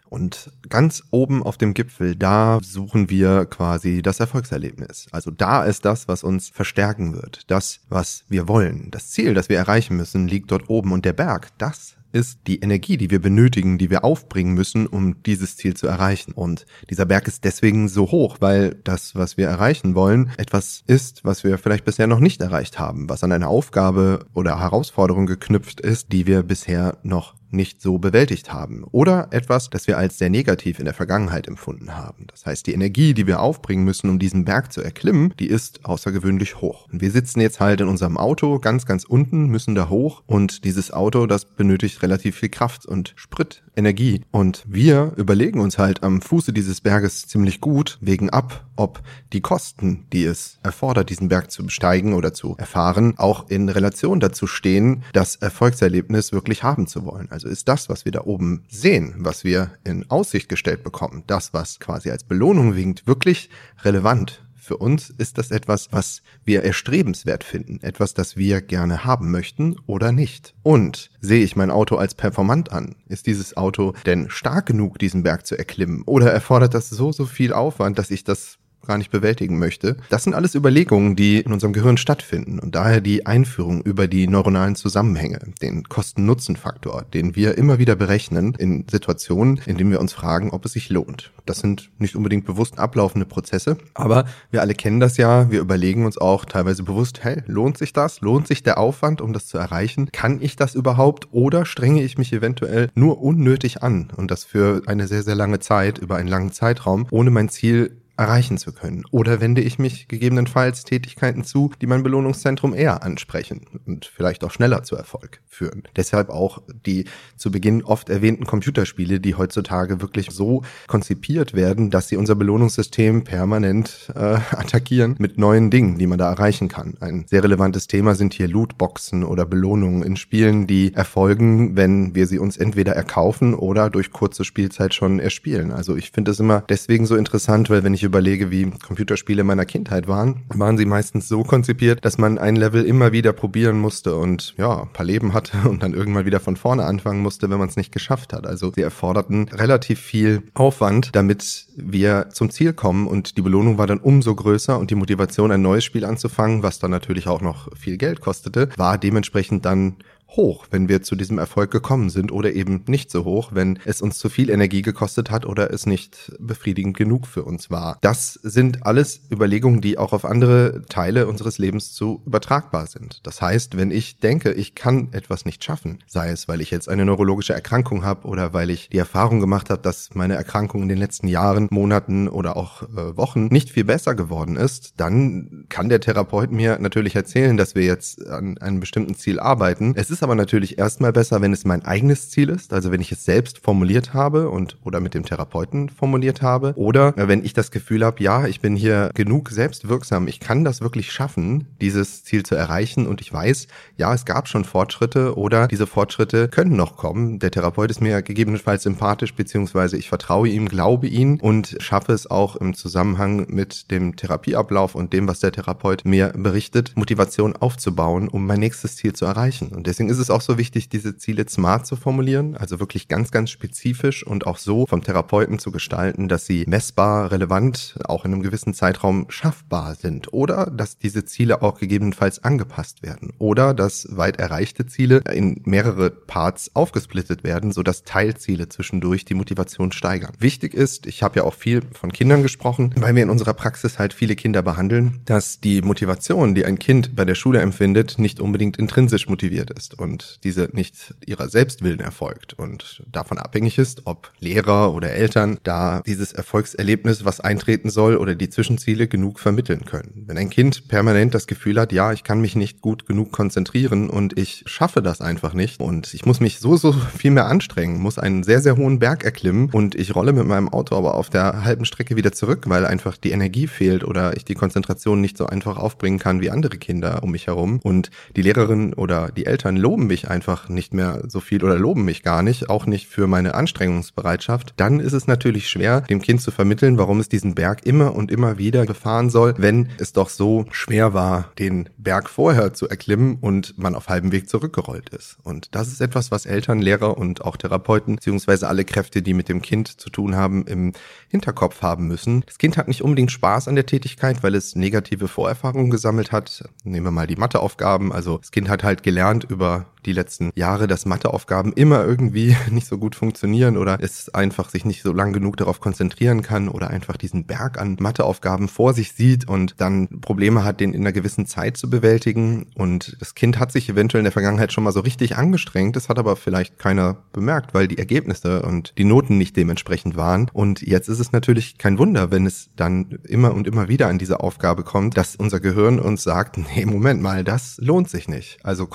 Speaker 3: Und ganz oben auf dem Gipfel, da suchen wir quasi das Erfolgserlebnis. Also da ist das, was uns verstärken wird. Das, was wir wollen. Das Ziel, das wir erreichen müssen, liegt dort oben. Und der Berg, das ist die Energie, die wir benötigen, die wir aufbringen müssen, um dieses Ziel zu erreichen. Und dieser Berg ist deswegen so hoch, weil das, was wir erreichen wollen, etwas ist, was wir vielleicht bisher noch nicht erreicht haben, was an eine Aufgabe oder Herausforderung geknüpft ist, die wir bisher noch nicht so bewältigt haben oder etwas, das wir als sehr negativ in der Vergangenheit empfunden haben. Das heißt, die Energie, die wir aufbringen müssen, um diesen Berg zu erklimmen, die ist außergewöhnlich hoch. Und wir sitzen jetzt halt in unserem Auto ganz, ganz unten, müssen da hoch und dieses Auto, das benötigt relativ viel Kraft und Sprit, Energie. Und wir überlegen uns halt am Fuße dieses Berges ziemlich gut, wegen ab, ob die Kosten, die es erfordert, diesen Berg zu besteigen oder zu erfahren, auch in Relation dazu stehen, das Erfolgserlebnis wirklich haben zu wollen. Also ist das, was wir da oben sehen, was wir in Aussicht gestellt bekommen, das, was quasi als Belohnung winkt, wirklich relevant für uns ist das etwas, was wir erstrebenswert finden, etwas, das wir gerne haben möchten oder nicht. Und sehe ich mein Auto als performant an? Ist dieses Auto denn stark genug, diesen Berg zu erklimmen? Oder erfordert das so, so viel Aufwand, dass ich das gar nicht bewältigen möchte. Das sind alles Überlegungen, die in unserem Gehirn stattfinden und daher die Einführung über die neuronalen Zusammenhänge, den Kosten-Nutzen-Faktor, den wir immer wieder berechnen in Situationen, in denen wir uns fragen, ob es sich lohnt. Das sind nicht unbedingt bewusst ablaufende Prozesse, aber wir alle kennen das ja. Wir überlegen uns auch teilweise bewusst, hey, lohnt sich das? Lohnt sich der Aufwand, um das zu erreichen? Kann ich das überhaupt oder strenge ich mich eventuell nur unnötig an und das für eine sehr, sehr lange Zeit, über einen langen Zeitraum, ohne mein Ziel erreichen zu können? Oder wende ich mich gegebenenfalls Tätigkeiten zu, die mein Belohnungszentrum eher ansprechen und vielleicht auch schneller zu Erfolg führen? Deshalb auch die zu Beginn oft erwähnten Computerspiele, die heutzutage wirklich so konzipiert werden, dass sie unser Belohnungssystem permanent äh, attackieren mit neuen Dingen, die man da erreichen kann. Ein sehr relevantes Thema sind hier Lootboxen oder Belohnungen in Spielen, die erfolgen, wenn wir sie uns entweder erkaufen oder durch kurze Spielzeit schon erspielen. Also ich finde es immer deswegen so interessant, weil wenn ich überlege, wie Computerspiele meiner Kindheit waren, waren sie meistens so konzipiert, dass man ein Level immer wieder probieren musste und ja, ein paar Leben hatte und dann irgendwann wieder von vorne anfangen musste, wenn man es nicht geschafft hat. Also sie erforderten relativ viel Aufwand, damit wir zum Ziel kommen und die Belohnung war dann umso größer und die Motivation, ein neues Spiel anzufangen, was dann natürlich auch noch viel Geld kostete, war dementsprechend dann hoch, wenn wir zu diesem Erfolg gekommen sind oder eben nicht so hoch, wenn es uns zu viel Energie gekostet hat oder es nicht befriedigend genug für uns war. Das sind alles Überlegungen, die auch auf andere Teile unseres Lebens zu übertragbar sind. Das heißt, wenn ich denke, ich kann etwas nicht schaffen, sei es, weil ich jetzt eine neurologische Erkrankung habe oder weil ich die Erfahrung gemacht habe, dass meine Erkrankung in den letzten Jahren, Monaten oder auch äh, Wochen nicht viel besser geworden ist, dann kann der Therapeut mir natürlich erzählen, dass wir jetzt an einem bestimmten Ziel arbeiten. Es ist ist aber natürlich erstmal besser, wenn es mein eigenes Ziel ist, also wenn ich es selbst formuliert habe und oder mit dem Therapeuten formuliert habe oder wenn ich das Gefühl habe, ja, ich bin hier genug selbstwirksam, ich kann das wirklich schaffen, dieses Ziel zu erreichen und ich weiß, ja, es gab schon Fortschritte oder diese Fortschritte können noch kommen. Der Therapeut ist mir gegebenenfalls sympathisch, beziehungsweise ich vertraue ihm, glaube ihn und schaffe es auch im Zusammenhang mit dem Therapieablauf und dem, was der Therapeut mir berichtet, Motivation aufzubauen, um mein nächstes Ziel zu erreichen. Und deswegen ist es auch so wichtig, diese Ziele smart zu formulieren, also wirklich ganz, ganz spezifisch und auch so vom Therapeuten zu gestalten, dass sie messbar, relevant, auch in einem gewissen Zeitraum schaffbar sind oder dass diese Ziele auch gegebenenfalls angepasst werden oder dass weit erreichte Ziele in mehrere Parts aufgesplittet werden, sodass Teilziele zwischendurch die Motivation steigern. Wichtig ist, ich habe ja auch viel von Kindern gesprochen, weil wir in unserer Praxis halt viele Kinder behandeln, dass die Motivation, die ein Kind bei der Schule empfindet, nicht unbedingt intrinsisch motiviert ist und diese nicht ihrer Selbstwillen erfolgt und davon abhängig ist, ob Lehrer oder Eltern da dieses Erfolgserlebnis, was eintreten soll oder die Zwischenziele genug vermitteln können. Wenn ein Kind permanent das Gefühl hat, ja, ich kann mich nicht gut genug konzentrieren und ich schaffe das einfach nicht und ich muss mich so, so viel mehr anstrengen, muss einen sehr, sehr hohen Berg erklimmen und ich rolle mit meinem Auto aber auf der halben Strecke wieder zurück, weil einfach die Energie fehlt oder ich die Konzentration nicht so einfach aufbringen kann wie andere Kinder um mich herum und die Lehrerin oder die Eltern loben mich einfach nicht mehr so viel oder loben mich gar nicht, auch nicht für meine Anstrengungsbereitschaft, dann ist es natürlich schwer, dem Kind zu vermitteln, warum es diesen Berg immer und immer wieder befahren soll, wenn es doch so schwer war, den Berg vorher zu erklimmen und man auf halbem Weg zurückgerollt ist. Und das ist etwas, was Eltern, Lehrer und auch Therapeuten beziehungsweise alle Kräfte, die mit dem Kind zu tun haben, im Hinterkopf haben müssen. Das Kind hat nicht unbedingt Spaß an der Tätigkeit, weil es negative Vorerfahrungen gesammelt hat. Nehmen wir mal die Matheaufgaben. Also das Kind hat halt gelernt über über die letzten Jahre, dass Matheaufgaben immer irgendwie nicht so gut funktionieren oder es einfach sich nicht so lang genug darauf konzentrieren kann oder einfach diesen Berg an Matheaufgaben vor sich sieht und dann Probleme hat, den in einer gewissen Zeit zu bewältigen. Und das Kind hat sich eventuell in der Vergangenheit schon mal so richtig angestrengt, das hat aber vielleicht keiner bemerkt, weil die Ergebnisse und die Noten nicht dementsprechend waren. Und jetzt ist es natürlich kein Wunder, wenn es dann immer und immer wieder an diese Aufgabe kommt, dass unser Gehirn uns sagt, nee, Moment mal, das lohnt sich nicht. Also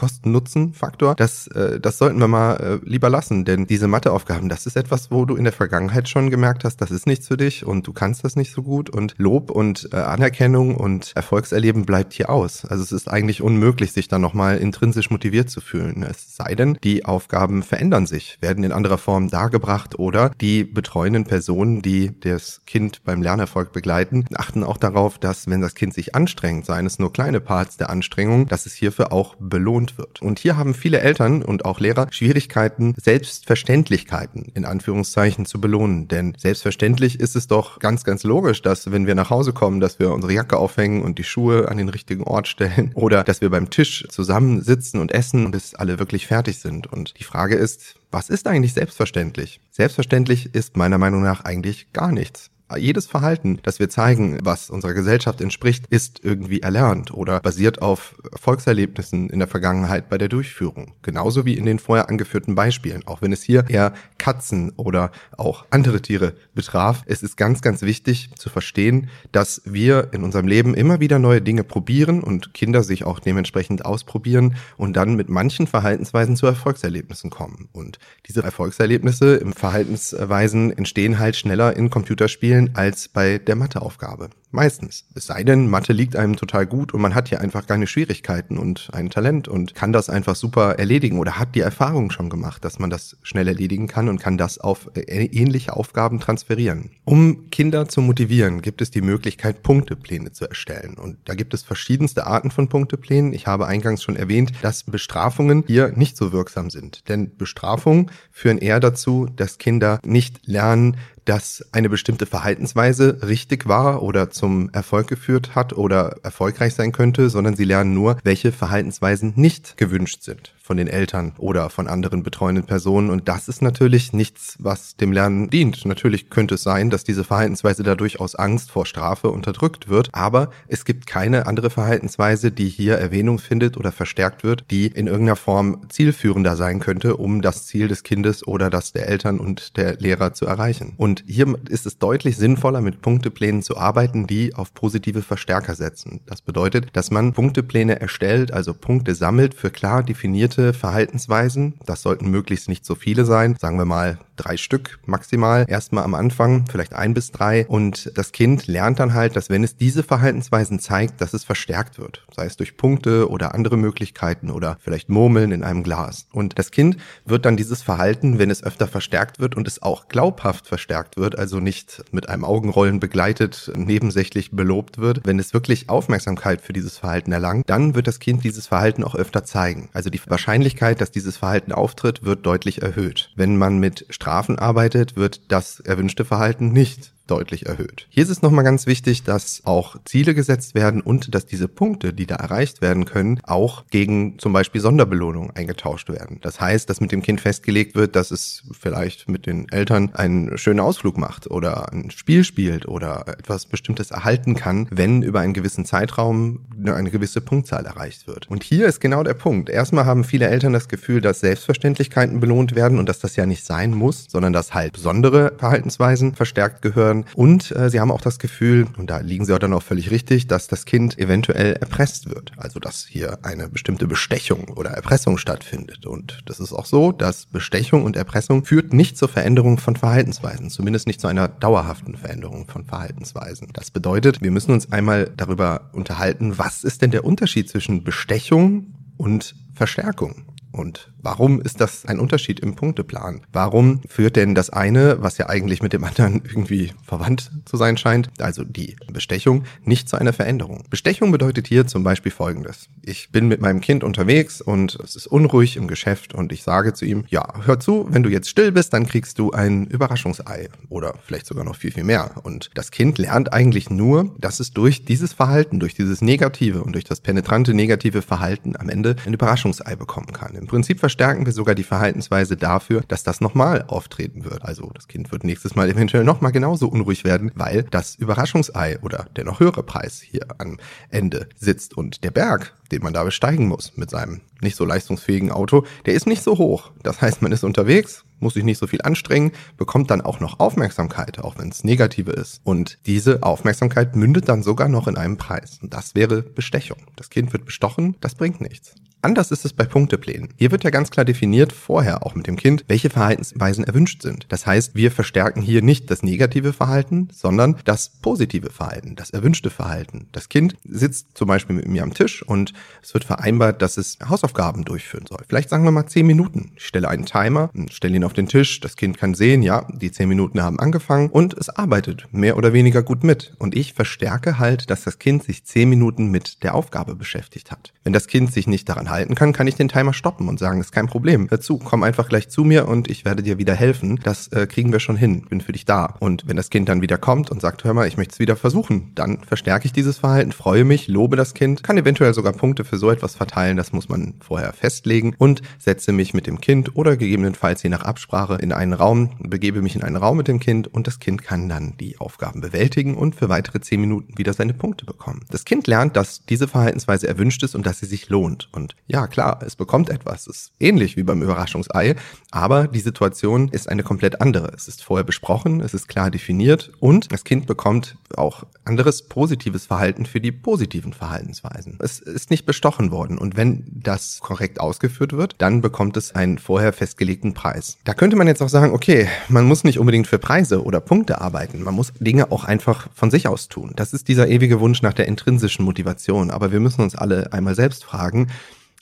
Speaker 3: Kosten-Nutzen-Faktor, das, äh, das sollten wir mal äh, lieber lassen, denn diese Matheaufgaben, das ist etwas, wo du in der Vergangenheit schon gemerkt hast, das ist nichts für dich und du kannst das nicht so gut und Lob und äh, Anerkennung und Erfolgserleben bleibt hier aus. Also es ist eigentlich unmöglich, sich dann nochmal intrinsisch motiviert zu fühlen. Es sei denn, die Aufgaben verändern sich, werden in anderer Form dargebracht oder die betreuenden Personen, die das Kind beim Lernerfolg begleiten, achten auch darauf, dass wenn das Kind sich anstrengt, seien es nur kleine Parts der Anstrengung, dass es hierfür auch belohnt wird. Und hier haben viele Eltern und auch Lehrer Schwierigkeiten, Selbstverständlichkeiten in Anführungszeichen zu belohnen. Denn selbstverständlich ist es doch ganz, ganz logisch, dass wenn wir nach Hause kommen, dass wir unsere Jacke aufhängen und die Schuhe an den richtigen Ort stellen oder dass wir beim Tisch zusammensitzen und essen bis alle wirklich fertig sind. Und die Frage ist, was ist eigentlich selbstverständlich? Selbstverständlich ist meiner Meinung nach eigentlich gar nichts jedes Verhalten, das wir zeigen, was unserer Gesellschaft entspricht, ist irgendwie erlernt oder basiert auf Erfolgserlebnissen in der Vergangenheit bei der Durchführung. Genauso wie in den vorher angeführten Beispielen. Auch wenn es hier eher Katzen oder auch andere Tiere betraf, es ist ganz, ganz wichtig zu verstehen, dass wir in unserem Leben immer wieder neue Dinge probieren und Kinder sich auch dementsprechend ausprobieren und dann mit manchen Verhaltensweisen zu Erfolgserlebnissen kommen. Und diese Erfolgserlebnisse im Verhaltensweisen entstehen halt schneller in Computerspielen spielen als bei der Matheaufgabe. Meistens. Es sei denn, Mathe liegt einem total gut und man hat hier einfach keine Schwierigkeiten und ein Talent und kann das einfach super erledigen oder hat die Erfahrung schon gemacht, dass man das schnell erledigen kann und kann das auf äh, ähnliche Aufgaben transferieren. Um Kinder zu motivieren, gibt es die Möglichkeit, Punktepläne zu erstellen. Und da gibt es verschiedenste Arten von Punkteplänen. Ich habe eingangs schon erwähnt, dass Bestrafungen hier nicht so wirksam sind. Denn Bestrafungen führen eher dazu, dass Kinder nicht lernen, dass eine bestimmte Verhaltensweise richtig war oder zum Erfolg geführt hat oder erfolgreich sein könnte, sondern sie lernen nur, welche Verhaltensweisen nicht gewünscht sind von den Eltern oder von anderen betreuenden Personen. Und das ist natürlich nichts, was dem Lernen dient. Natürlich könnte es sein, dass diese Verhaltensweise dadurch aus Angst vor Strafe unterdrückt wird, aber es gibt keine andere Verhaltensweise, die hier Erwähnung findet oder verstärkt wird, die in irgendeiner Form zielführender sein könnte, um das Ziel des Kindes oder das der Eltern und der Lehrer zu erreichen. Und hier ist es deutlich sinnvoller, mit Punkteplänen zu arbeiten, die auf positive Verstärker setzen. Das bedeutet, dass man Punktepläne erstellt, also Punkte sammelt für klar definierte bestimmte Verhaltensweisen. Das sollten möglichst nicht so viele sein. Sagen wir mal drei Stück maximal. Erstmal am Anfang, vielleicht ein bis drei. Und das Kind lernt dann halt, dass wenn es diese Verhaltensweisen zeigt, dass es verstärkt wird. Sei es durch Punkte oder andere Möglichkeiten oder vielleicht Murmeln in einem Glas. Und das Kind wird dann dieses Verhalten, wenn es öfter verstärkt wird und es auch glaubhaft verstärkt wird, also nicht mit einem Augenrollen begleitet, nebensächlich belobt wird, wenn es wirklich Aufmerksamkeit für dieses Verhalten erlangt, dann wird das Kind dieses Verhalten auch öfter zeigen. Also die Wahrscheinlichkeit Wahrscheinlichkeit, dass dieses Verhalten auftritt, wird deutlich erhöht. Wenn man mit Strafen arbeitet, wird das erwünschte Verhalten nicht deutlich erhöht. Hier ist es nochmal ganz wichtig, dass auch Ziele gesetzt werden und dass diese Punkte, die da erreicht werden können, auch gegen zum Beispiel Sonderbelohnung eingetauscht werden. Das heißt, dass mit dem Kind festgelegt wird, dass es vielleicht mit den Eltern einen schönen Ausflug macht oder ein Spiel spielt oder etwas Bestimmtes erhalten kann, wenn über einen gewissen Zeitraum eine gewisse Punktzahl erreicht wird. Und hier ist genau der Punkt. Erstmal haben viele Eltern das Gefühl, dass Selbstverständlichkeiten belohnt werden und dass das ja nicht sein muss, sondern dass halt besondere Verhaltensweisen verstärkt gehören werden. Und äh, sie haben auch das Gefühl, und da liegen sie dann auch völlig richtig, dass das Kind eventuell erpresst wird. Also dass hier eine bestimmte Bestechung oder Erpressung stattfindet. Und das ist auch so, dass Bestechung und Erpressung führt nicht zur Veränderung von Verhaltensweisen, zumindest nicht zu einer dauerhaften Veränderung von Verhaltensweisen. Das bedeutet, wir müssen uns einmal darüber unterhalten, was ist denn der Unterschied zwischen Bestechung und Verstärkung? Und warum ist das ein Unterschied im Punkteplan? Warum führt denn das eine, was ja eigentlich mit dem anderen irgendwie verwandt zu sein scheint, also die Bestechung, nicht zu einer Veränderung? Bestechung bedeutet hier zum Beispiel Folgendes. Ich bin mit meinem Kind unterwegs und es ist unruhig im Geschäft und ich sage zu ihm, ja, hör zu, wenn du jetzt still bist, dann kriegst du ein Überraschungsei oder vielleicht sogar noch viel, viel mehr. Und das Kind lernt eigentlich nur, dass es durch dieses Verhalten, durch dieses negative und durch das penetrante negative Verhalten am Ende ein Überraschungsei bekommen kann Im Prinzip verstärken wir sogar die Verhaltensweise dafür, dass das nochmal auftreten wird. Also das Kind wird nächstes Mal eventuell nochmal genauso unruhig werden, weil das Überraschungsei oder der noch höhere Preis hier am Ende sitzt. Und der Berg, den man da besteigen muss mit seinem nicht so leistungsfähigen Auto, der ist nicht so hoch. Das heißt, man ist unterwegs, muss sich nicht so viel anstrengen, bekommt dann auch noch Aufmerksamkeit, auch wenn es negative ist. Und diese Aufmerksamkeit mündet dann sogar noch in einem Preis. Und das wäre Bestechung. Das Kind wird bestochen, das bringt nichts. Anders ist es bei Punkteplänen. Hier wird ja ganz klar definiert, vorher auch mit dem Kind, welche Verhaltensweisen erwünscht sind. Das heißt, wir verstärken hier nicht das negative Verhalten, sondern das positive Verhalten, das erwünschte Verhalten. Das Kind sitzt zum Beispiel mit mir am Tisch und es wird vereinbart, dass es Hausaufgaben durchführen soll. Vielleicht sagen wir mal zehn Minuten. Ich stelle einen Timer, stelle ihn auf den Tisch, das Kind kann sehen, ja, die zehn Minuten haben angefangen und es arbeitet mehr oder weniger gut mit. Und ich verstärke halt, dass das Kind sich zehn Minuten mit der Aufgabe beschäftigt hat. Wenn das Kind sich nicht daran halten kann, kann ich den Timer stoppen und sagen, ist kein Problem. Hör zu, komm einfach gleich zu mir und ich werde dir wieder helfen. Das äh, kriegen wir schon hin. Bin für dich da. Und wenn das Kind dann wieder kommt und sagt, hör mal, ich möchte es wieder versuchen, dann verstärke ich dieses Verhalten, freue mich, lobe das Kind, kann eventuell sogar Punkte für so etwas verteilen, das muss man vorher festlegen und setze mich mit dem Kind oder gegebenenfalls je nach Absprache in einen Raum, begebe mich in einen Raum mit dem Kind und das Kind kann dann die Aufgaben bewältigen und für weitere zehn Minuten wieder seine Punkte bekommen. Das Kind lernt, dass diese Verhaltensweise erwünscht ist und dass sie sich lohnt. Und ja, klar, es bekommt etwas. Es ist ähnlich wie beim Überraschungsei, aber die Situation ist eine komplett andere. Es ist vorher besprochen, es ist klar definiert und das Kind bekommt auch anderes positives Verhalten für die positiven Verhaltensweisen. Es ist nicht bestochen worden und wenn das korrekt ausgeführt wird, dann bekommt es einen vorher festgelegten Preis. Da könnte man jetzt auch sagen, okay, man muss nicht unbedingt für Preise oder Punkte arbeiten, man muss Dinge auch einfach von sich aus tun. Das ist dieser ewige Wunsch nach der intrinsischen Motivation, aber wir müssen uns alle einmal selbst fragen,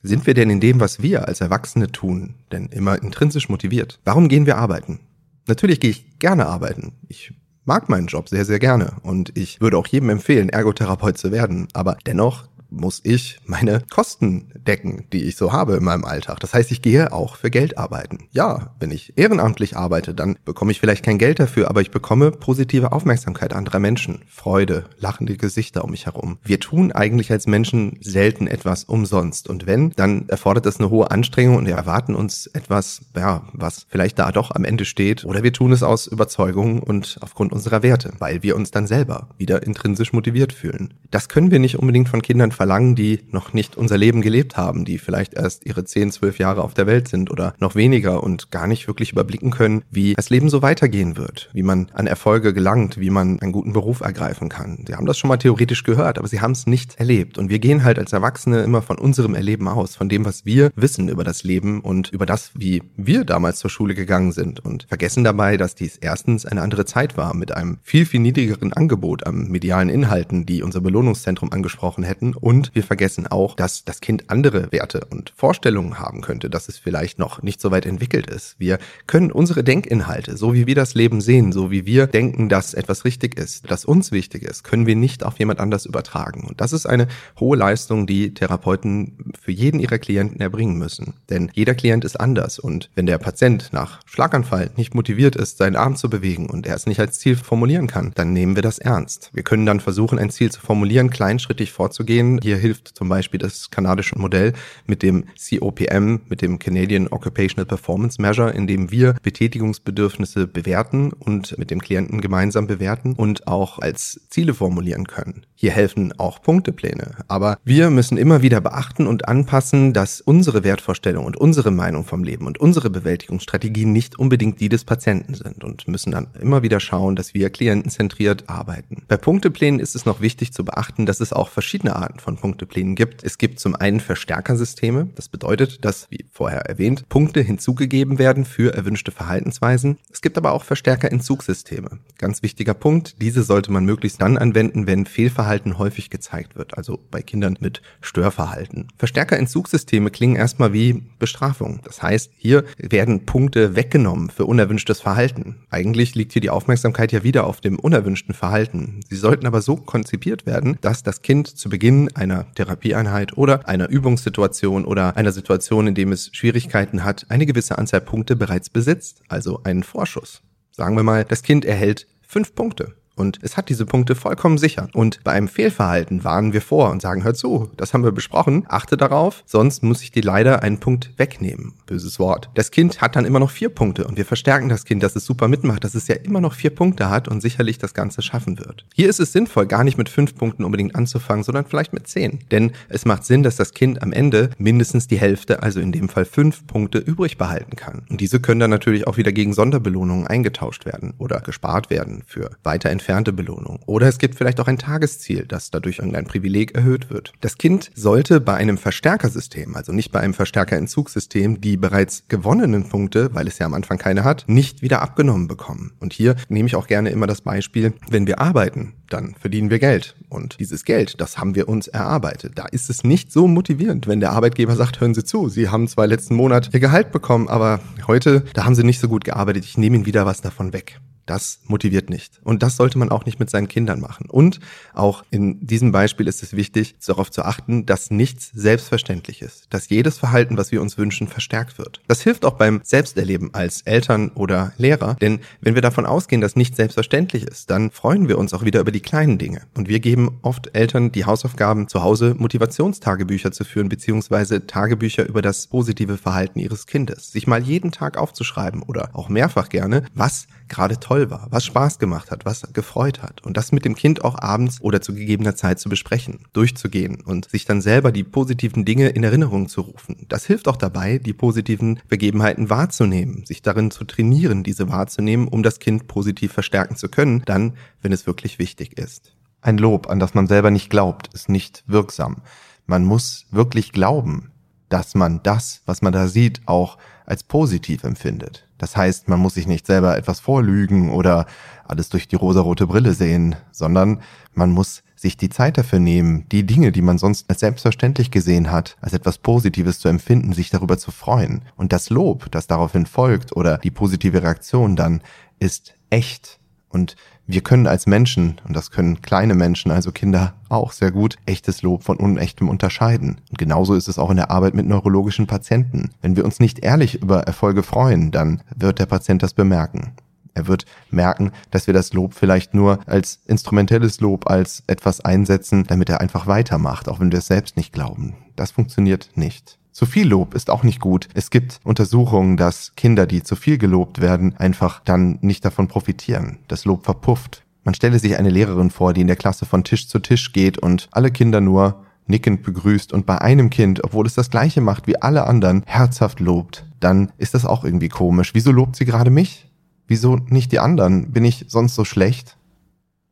Speaker 3: sind wir denn in dem, was wir als Erwachsene tun, denn immer intrinsisch motiviert? Warum gehen wir arbeiten? Natürlich gehe ich gerne arbeiten. Ich mag meinen Job sehr, sehr gerne und ich würde auch jedem empfehlen, Ergotherapeut zu werden. Aber dennoch muss ich meine Kosten decken, die ich so habe in meinem Alltag. Das heißt, ich gehe auch für Geld arbeiten. Ja, wenn ich ehrenamtlich arbeite, dann bekomme ich vielleicht kein Geld dafür, aber ich bekomme positive Aufmerksamkeit anderer Menschen, Freude, lachende Gesichter um mich herum. Wir tun eigentlich als Menschen selten etwas umsonst und wenn, dann erfordert das eine hohe Anstrengung und wir erwarten uns etwas, ja, was vielleicht da doch am Ende steht oder wir tun es aus Überzeugung und aufgrund unserer Werte, weil wir uns dann selber wieder intrinsisch motiviert fühlen. Das können wir nicht unbedingt von Kindern verlangen, die noch nicht unser Leben gelebt haben, die vielleicht erst ihre 10, 12 Jahre auf der Welt sind oder noch weniger und gar nicht wirklich überblicken können, wie das Leben so weitergehen wird, wie man an Erfolge gelangt, wie man einen guten Beruf ergreifen kann. Sie haben das schon mal theoretisch gehört, aber sie haben es nicht erlebt. Und wir gehen halt als Erwachsene immer von unserem Erleben aus, von dem, was wir wissen über das Leben und über das, wie wir damals zur Schule gegangen sind und vergessen dabei, dass dies erstens eine andere Zeit war mit einem viel, viel niedrigeren Angebot an medialen Inhalten, die unser Belohnungszentrum angesprochen hätten und und wir vergessen auch, dass das Kind andere Werte und Vorstellungen haben könnte, dass es vielleicht noch nicht so weit entwickelt ist. Wir können unsere Denkinhalte, so wie wir das Leben sehen, so wie wir denken, dass etwas richtig ist, dass uns wichtig ist, können wir nicht auf jemand anders übertragen. Und das ist eine hohe Leistung, die Therapeuten für jeden ihrer Klienten erbringen müssen. Denn jeder Klient ist anders und wenn der Patient nach Schlaganfall nicht motiviert ist, seinen Arm zu bewegen und er es nicht als Ziel formulieren kann, dann nehmen wir das ernst. Wir können dann versuchen, ein Ziel zu formulieren, kleinschrittig vorzugehen, hier hilft zum Beispiel das kanadische Modell mit dem COPM, mit dem Canadian Occupational Performance Measure, in dem wir Betätigungsbedürfnisse bewerten und mit dem Klienten gemeinsam bewerten und auch als Ziele formulieren können. Hier helfen auch Punktepläne. Aber wir müssen immer wieder beachten und anpassen, dass unsere Wertvorstellung und unsere Meinung vom Leben und unsere Bewältigungsstrategien nicht unbedingt die des Patienten sind und müssen dann immer wieder schauen, dass wir klientenzentriert arbeiten. Bei Punkteplänen ist es noch wichtig zu beachten, dass es auch verschiedene Arten von Punkteplänen gibt. Es gibt zum einen Verstärkersysteme. Das bedeutet, dass, wie vorher erwähnt, Punkte hinzugegeben werden für erwünschte Verhaltensweisen. Es gibt aber auch Verstärkerentzugssysteme. Ganz wichtiger Punkt. Diese sollte man möglichst dann anwenden, wenn Fehlverhalten häufig gezeigt wird. Also bei Kindern mit Störverhalten. Verstärkerentzugssysteme klingen erstmal wie Bestrafung. Das heißt, hier werden Punkte weggenommen für unerwünschtes Verhalten. Eigentlich liegt hier die Aufmerksamkeit ja wieder auf dem unerwünschten Verhalten. Sie sollten aber so konzipiert werden, dass das Kind zu Beginn einer Therapieeinheit oder einer Übungssituation oder einer Situation, in dem es Schwierigkeiten hat, eine gewisse Anzahl Punkte bereits besitzt, also einen Vorschuss. Sagen wir mal, das Kind erhält fünf Punkte Und es hat diese Punkte vollkommen sicher. Und bei einem Fehlverhalten warnen wir vor und sagen, hör zu, das haben wir besprochen, achte darauf, sonst muss ich dir leider einen Punkt wegnehmen. Böses Wort. Das Kind hat dann immer noch vier Punkte und wir verstärken das Kind, dass es super mitmacht, dass es ja immer noch vier Punkte hat und sicherlich das Ganze schaffen wird. Hier ist es sinnvoll, gar nicht mit fünf Punkten unbedingt anzufangen, sondern vielleicht mit zehn. Denn es macht Sinn, dass das Kind am Ende mindestens die Hälfte, also in dem Fall fünf Punkte, übrig behalten kann. Und diese können dann natürlich auch wieder gegen Sonderbelohnungen eingetauscht werden oder gespart werden für weiter entfernte Belohnung. Oder es gibt vielleicht auch ein Tagesziel, das dadurch irgendein Privileg erhöht wird. Das Kind sollte bei einem Verstärkersystem, also nicht bei einem Verstärkerentzugssystem, die bereits gewonnenen Punkte, weil es ja am Anfang keine hat, nicht wieder abgenommen bekommen. Und hier nehme ich auch gerne immer das Beispiel, wenn wir arbeiten, dann verdienen wir Geld. Und dieses Geld, das haben wir uns erarbeitet. Da ist es nicht so motivierend, wenn der Arbeitgeber sagt, hören Sie zu, Sie haben zwar letzten Monat Ihr Gehalt bekommen, aber heute, da haben Sie nicht so gut gearbeitet, ich nehme Ihnen wieder was davon weg. Das motiviert nicht. Und das sollte man auch nicht mit seinen Kindern machen. Und auch in diesem Beispiel ist es wichtig, darauf zu achten, dass nichts selbstverständlich ist. Dass jedes Verhalten, was wir uns wünschen, verstärkt wird. Das hilft auch beim Selbsterleben als Eltern oder Lehrer. Denn wenn wir davon ausgehen, dass nichts selbstverständlich ist, dann freuen wir uns auch wieder über die kleinen Dinge. Und wir geben oft Eltern die Hausaufgaben, zu Hause Motivationstagebücher zu führen, beziehungsweise Tagebücher über das positive Verhalten ihres Kindes. Sich mal jeden Tag aufzuschreiben oder auch mehrfach gerne, was gerade toll war, was Spaß gemacht hat, was gefreut hat. Und das mit dem Kind auch abends oder zu gegebener Zeit zu besprechen, durchzugehen und sich dann selber die positiven Dinge in Erinnerung zu rufen. Das hilft auch dabei, die positiven Begebenheiten wahrzunehmen, sich darin zu trainieren, diese wahrzunehmen, um das Kind positiv verstärken zu können, dann, wenn es wirklich wichtig ist. Ein Lob, an das man selber nicht glaubt, ist nicht wirksam. Man muss wirklich glauben, dass man das, was man da sieht, auch als positiv empfindet. Das heißt, man muss sich nicht selber etwas vorlügen oder alles durch die rosarote Brille sehen, sondern man muss sich die Zeit dafür nehmen, die Dinge, die man sonst als selbstverständlich gesehen hat, als etwas Positives zu empfinden, sich darüber zu freuen. Und das Lob, das daraufhin folgt oder die positive Reaktion dann, ist echt. Und wir können als Menschen, und das können kleine Menschen, also Kinder, auch sehr gut, echtes Lob von unechtem unterscheiden. Und genauso ist es auch in der Arbeit mit neurologischen Patienten. Wenn wir uns nicht ehrlich über Erfolge freuen, dann wird der Patient das bemerken. Er wird merken, dass wir das Lob vielleicht nur als instrumentelles Lob, als etwas einsetzen, damit er einfach weitermacht, auch wenn wir es selbst nicht glauben. Das funktioniert nicht. Zu viel Lob ist auch nicht gut. Es gibt Untersuchungen, dass Kinder, die zu viel gelobt werden, einfach dann nicht davon profitieren. Das Lob verpufft. Man stelle sich eine Lehrerin vor, die in der Klasse von Tisch zu Tisch geht und alle Kinder nur nickend begrüßt und bei einem Kind, obwohl es das gleiche macht wie alle anderen, herzhaft lobt, dann ist das auch irgendwie komisch. Wieso lobt sie gerade mich? Wieso nicht die anderen? Bin ich sonst so schlecht?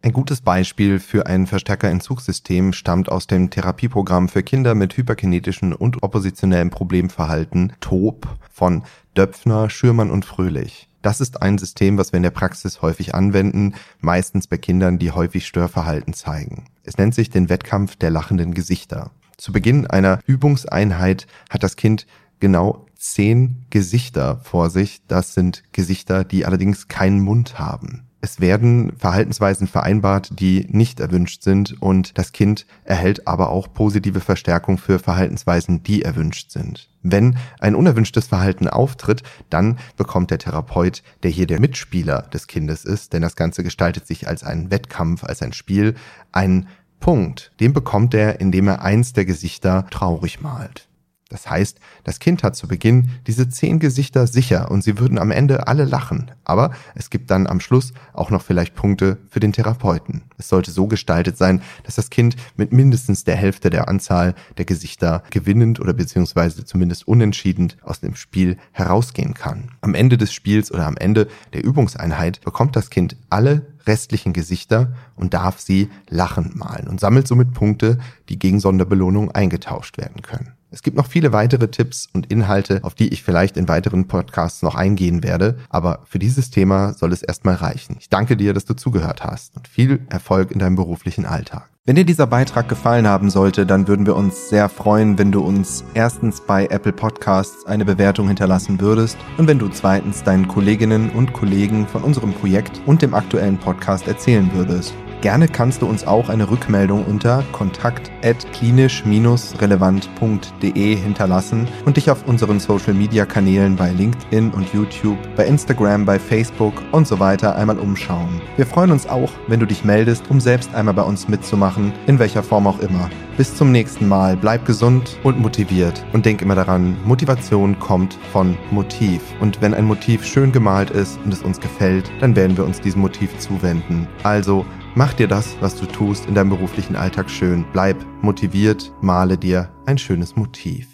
Speaker 3: Ein gutes Beispiel für ein Verstärkerentzugssystem stammt aus dem Therapieprogramm für Kinder mit hyperkinetischen und oppositionellem Problemverhalten TOP von Döpfner, Schürmann und Fröhlich. Das ist ein System, was wir in der Praxis häufig anwenden, meistens bei Kindern, die häufig Störverhalten zeigen. Es nennt sich den Wettkampf der lachenden Gesichter. Zu Beginn einer Übungseinheit hat das Kind genau zehn Gesichter vor sich. Das sind Gesichter, die allerdings keinen Mund haben. Es werden Verhaltensweisen vereinbart, die nicht erwünscht sind und das Kind erhält aber auch positive Verstärkung für Verhaltensweisen, die erwünscht sind. Wenn ein unerwünschtes Verhalten auftritt, dann bekommt der Therapeut, der hier der Mitspieler des Kindes ist, denn das Ganze gestaltet sich als ein Wettkampf, als ein Spiel, einen Punkt. Den bekommt er, indem er eins der Gesichter traurig malt. Das heißt, das Kind hat zu Beginn diese zehn Gesichter sicher und sie würden am Ende alle lachen. Aber es gibt dann am Schluss auch noch vielleicht Punkte für den Therapeuten. Es sollte so gestaltet sein, dass das Kind mit mindestens der Hälfte der Anzahl der Gesichter gewinnend oder beziehungsweise zumindest unentschieden aus dem Spiel herausgehen kann. Am Ende des Spiels oder am Ende der Übungseinheit bekommt das Kind alle restlichen Gesichter und darf sie lachend malen und sammelt somit Punkte, die gegen Sonderbelohnung eingetauscht werden können. Es gibt noch viele weitere Tipps und Inhalte, auf die ich vielleicht in weiteren Podcasts noch eingehen werde, aber für dieses Thema soll es erstmal reichen. Ich danke dir, dass du zugehört hast und viel Erfolg in deinem beruflichen Alltag. Wenn dir dieser Beitrag gefallen haben sollte, dann würden wir uns sehr freuen, wenn du uns erstens bei Apple Podcasts eine Bewertung hinterlassen würdest und wenn du zweitens deinen Kolleginnen und Kollegen von unserem Projekt und dem aktuellen Podcast erzählen würdest. Gerne kannst du uns auch eine Rückmeldung unter kontakt.klinisch-relevant.de hinterlassen und dich auf unseren Social Media Kanälen bei LinkedIn und YouTube, bei Instagram, bei Facebook und so weiter einmal umschauen. Wir freuen uns auch, wenn du dich meldest, um selbst einmal bei uns mitzumachen, in welcher Form auch immer. Bis zum nächsten Mal, bleib gesund und motiviert und denk immer daran, Motivation kommt von Motiv. Und wenn ein Motiv schön gemalt ist und es uns gefällt, dann werden wir uns diesem Motiv zuwenden. Also Mach dir das, was du tust, in deinem beruflichen Alltag schön. Bleib motiviert, male dir ein schönes Motiv.